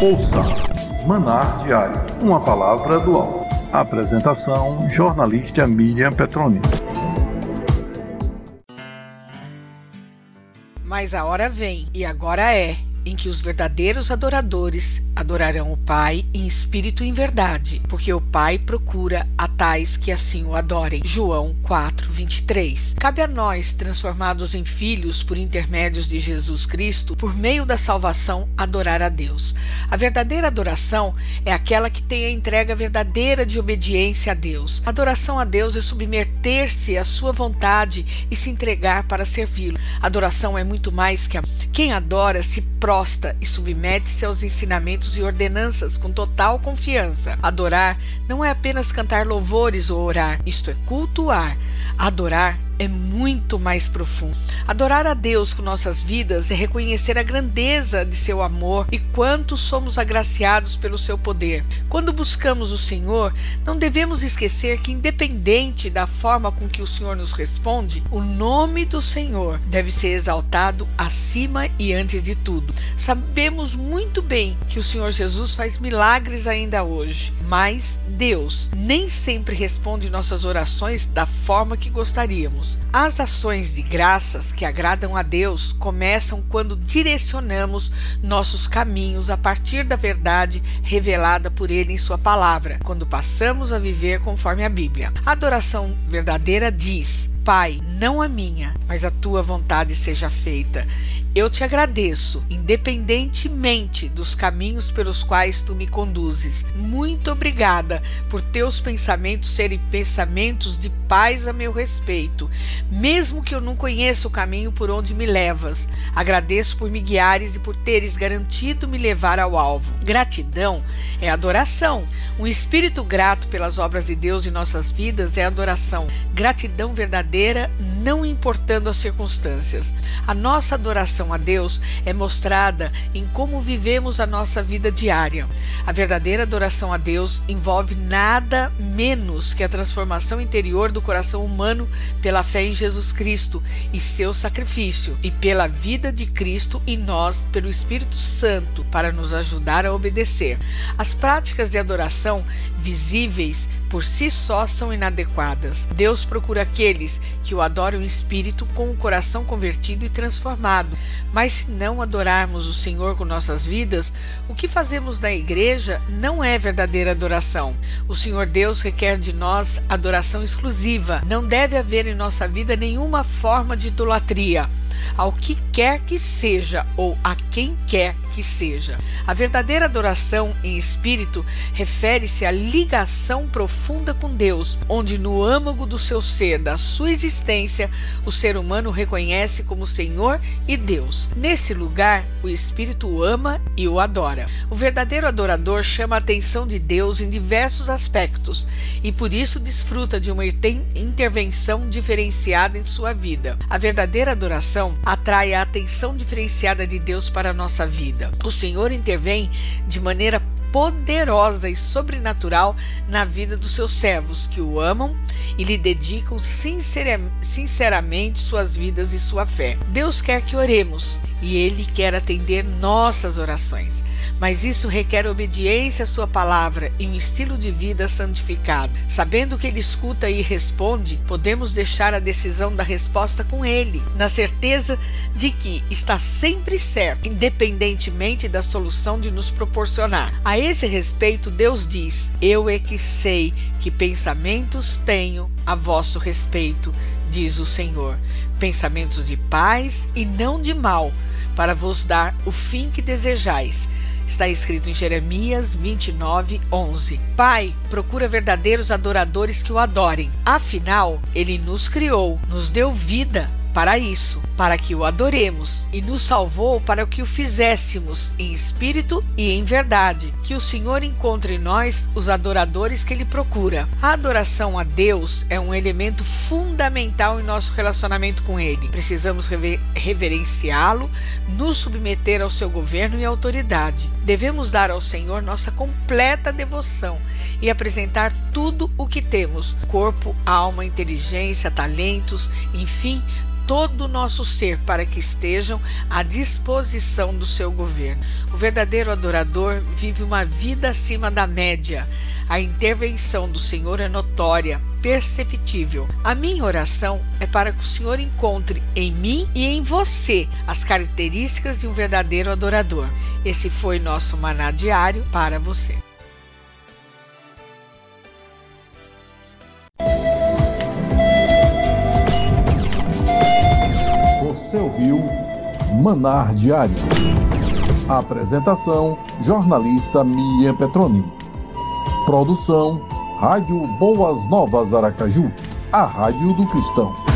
Ouça Manar Diário, uma palavra do alto. Apresentação: jornalista Miriam Petroni. Mas a hora vem, e agora é, em que os verdadeiros adoradores adorarão o Pai em espírito e em verdade, porque o Pai procura a tais que assim o adorem. João 4, 23. Cabe a nós, transformados em filhos por intermédios de Jesus Cristo, por meio da salvação, adorar a Deus. A verdadeira adoração é aquela que tem a entrega verdadeira de obediência a Deus. Adoração a Deus é submeter-se à sua vontade e se entregar para servi-lo. Adoração é muito mais que a... quem adora se e submete-se aos ensinamentos e ordenanças com total confiança. Adorar não é apenas cantar louvores ou orar, isto é cultuar. Adorar é muito mais profundo. Adorar a Deus com nossas vidas é reconhecer a grandeza de seu amor e quanto somos agraciados pelo seu poder. Quando buscamos o Senhor, não devemos esquecer que, independente da forma com que o Senhor nos responde, o nome do Senhor deve ser exaltado acima e antes de tudo. Sabemos muito bem que o Senhor Jesus faz milagres ainda hoje, mas Deus nem sempre responde nossas orações da forma que gostaríamos. As ações de graças que agradam a Deus começam quando direcionamos nossos caminhos a partir da verdade revelada por Ele em Sua palavra, quando passamos a viver conforme a Bíblia. A adoração verdadeira diz: Pai, não a minha, mas a tua vontade seja feita. Eu te agradeço, independentemente dos caminhos pelos quais tu me conduzes. Muito obrigada por teus pensamentos serem pensamentos de paz a meu respeito, mesmo que eu não conheça o caminho por onde me levas. Agradeço por me guiares e por teres garantido me levar ao alvo. Gratidão é adoração. Um espírito grato pelas obras de Deus em nossas vidas é adoração. Gratidão verdadeira, não importando as circunstâncias. A nossa adoração a Deus é mostrada em como vivemos a nossa vida diária. A verdadeira adoração a Deus envolve nada menos que a transformação interior do coração humano pela fé em Jesus Cristo e seu sacrifício, e pela vida de Cristo em nós pelo Espírito Santo para nos ajudar a obedecer. As práticas de adoração visíveis por si só são inadequadas. Deus procura aqueles que o adoram em espírito com o coração convertido e transformado. Mas se não adorarmos o Senhor com nossas vidas, o que fazemos na igreja não é verdadeira adoração. O Senhor Deus requer de nós adoração exclusiva. Não deve haver em nossa vida nenhuma forma de idolatria ao que quer que seja ou a quem quer que seja. A verdadeira adoração em espírito refere-se à ligação profunda com Deus, onde no âmago do seu ser, da sua existência, o ser humano reconhece como Senhor e Deus. Nesse lugar, o espírito o ama e o adora. O verdadeiro adorador chama a atenção de Deus em diversos aspectos e por isso desfruta de uma intervenção diferenciada em sua vida. A verdadeira adoração atrai a atenção diferenciada de Deus para a nossa vida. O Senhor intervém de maneira poderosa e sobrenatural na vida dos seus servos que o amam e lhe dedicam sinceramente suas vidas e sua fé. Deus quer que oremos e Ele quer atender nossas orações. Mas isso requer obediência à Sua palavra e um estilo de vida santificado. Sabendo que Ele escuta e responde, podemos deixar a decisão da resposta com Ele, na certeza de que está sempre certo, independentemente da solução de nos proporcionar. A esse respeito, Deus diz: Eu é que sei que pensamentos tenho a vosso respeito, diz o Senhor, pensamentos de paz e não de mal, para vos dar o fim que desejais. Está escrito em Jeremias 29, 11. Pai procura verdadeiros adoradores que o adorem. Afinal, ele nos criou, nos deu vida para isso, para que o adoremos, e nos salvou para que o fizéssemos em espírito e em verdade. Que o Senhor encontre em nós os adoradores que ele procura. A adoração a Deus é um elemento fundamental em nosso relacionamento com ele. Precisamos rever reverenciá-lo, nos submeter ao seu governo e autoridade. Devemos dar ao Senhor nossa completa devoção e apresentar tudo o que temos: corpo, alma, inteligência, talentos, enfim, todo o nosso ser para que estejam à disposição do seu governo. O verdadeiro adorador vive uma vida acima da média. A intervenção do Senhor é notória, perceptível. A minha oração é para que o Senhor encontre em mim e em você as características de um verdadeiro adorador. Esse foi nosso maná diário para você. Você ouviu Manar Diário. Apresentação: jornalista Miriam Petroni. Produção: Rádio Boas Novas Aracaju, a rádio do cristão.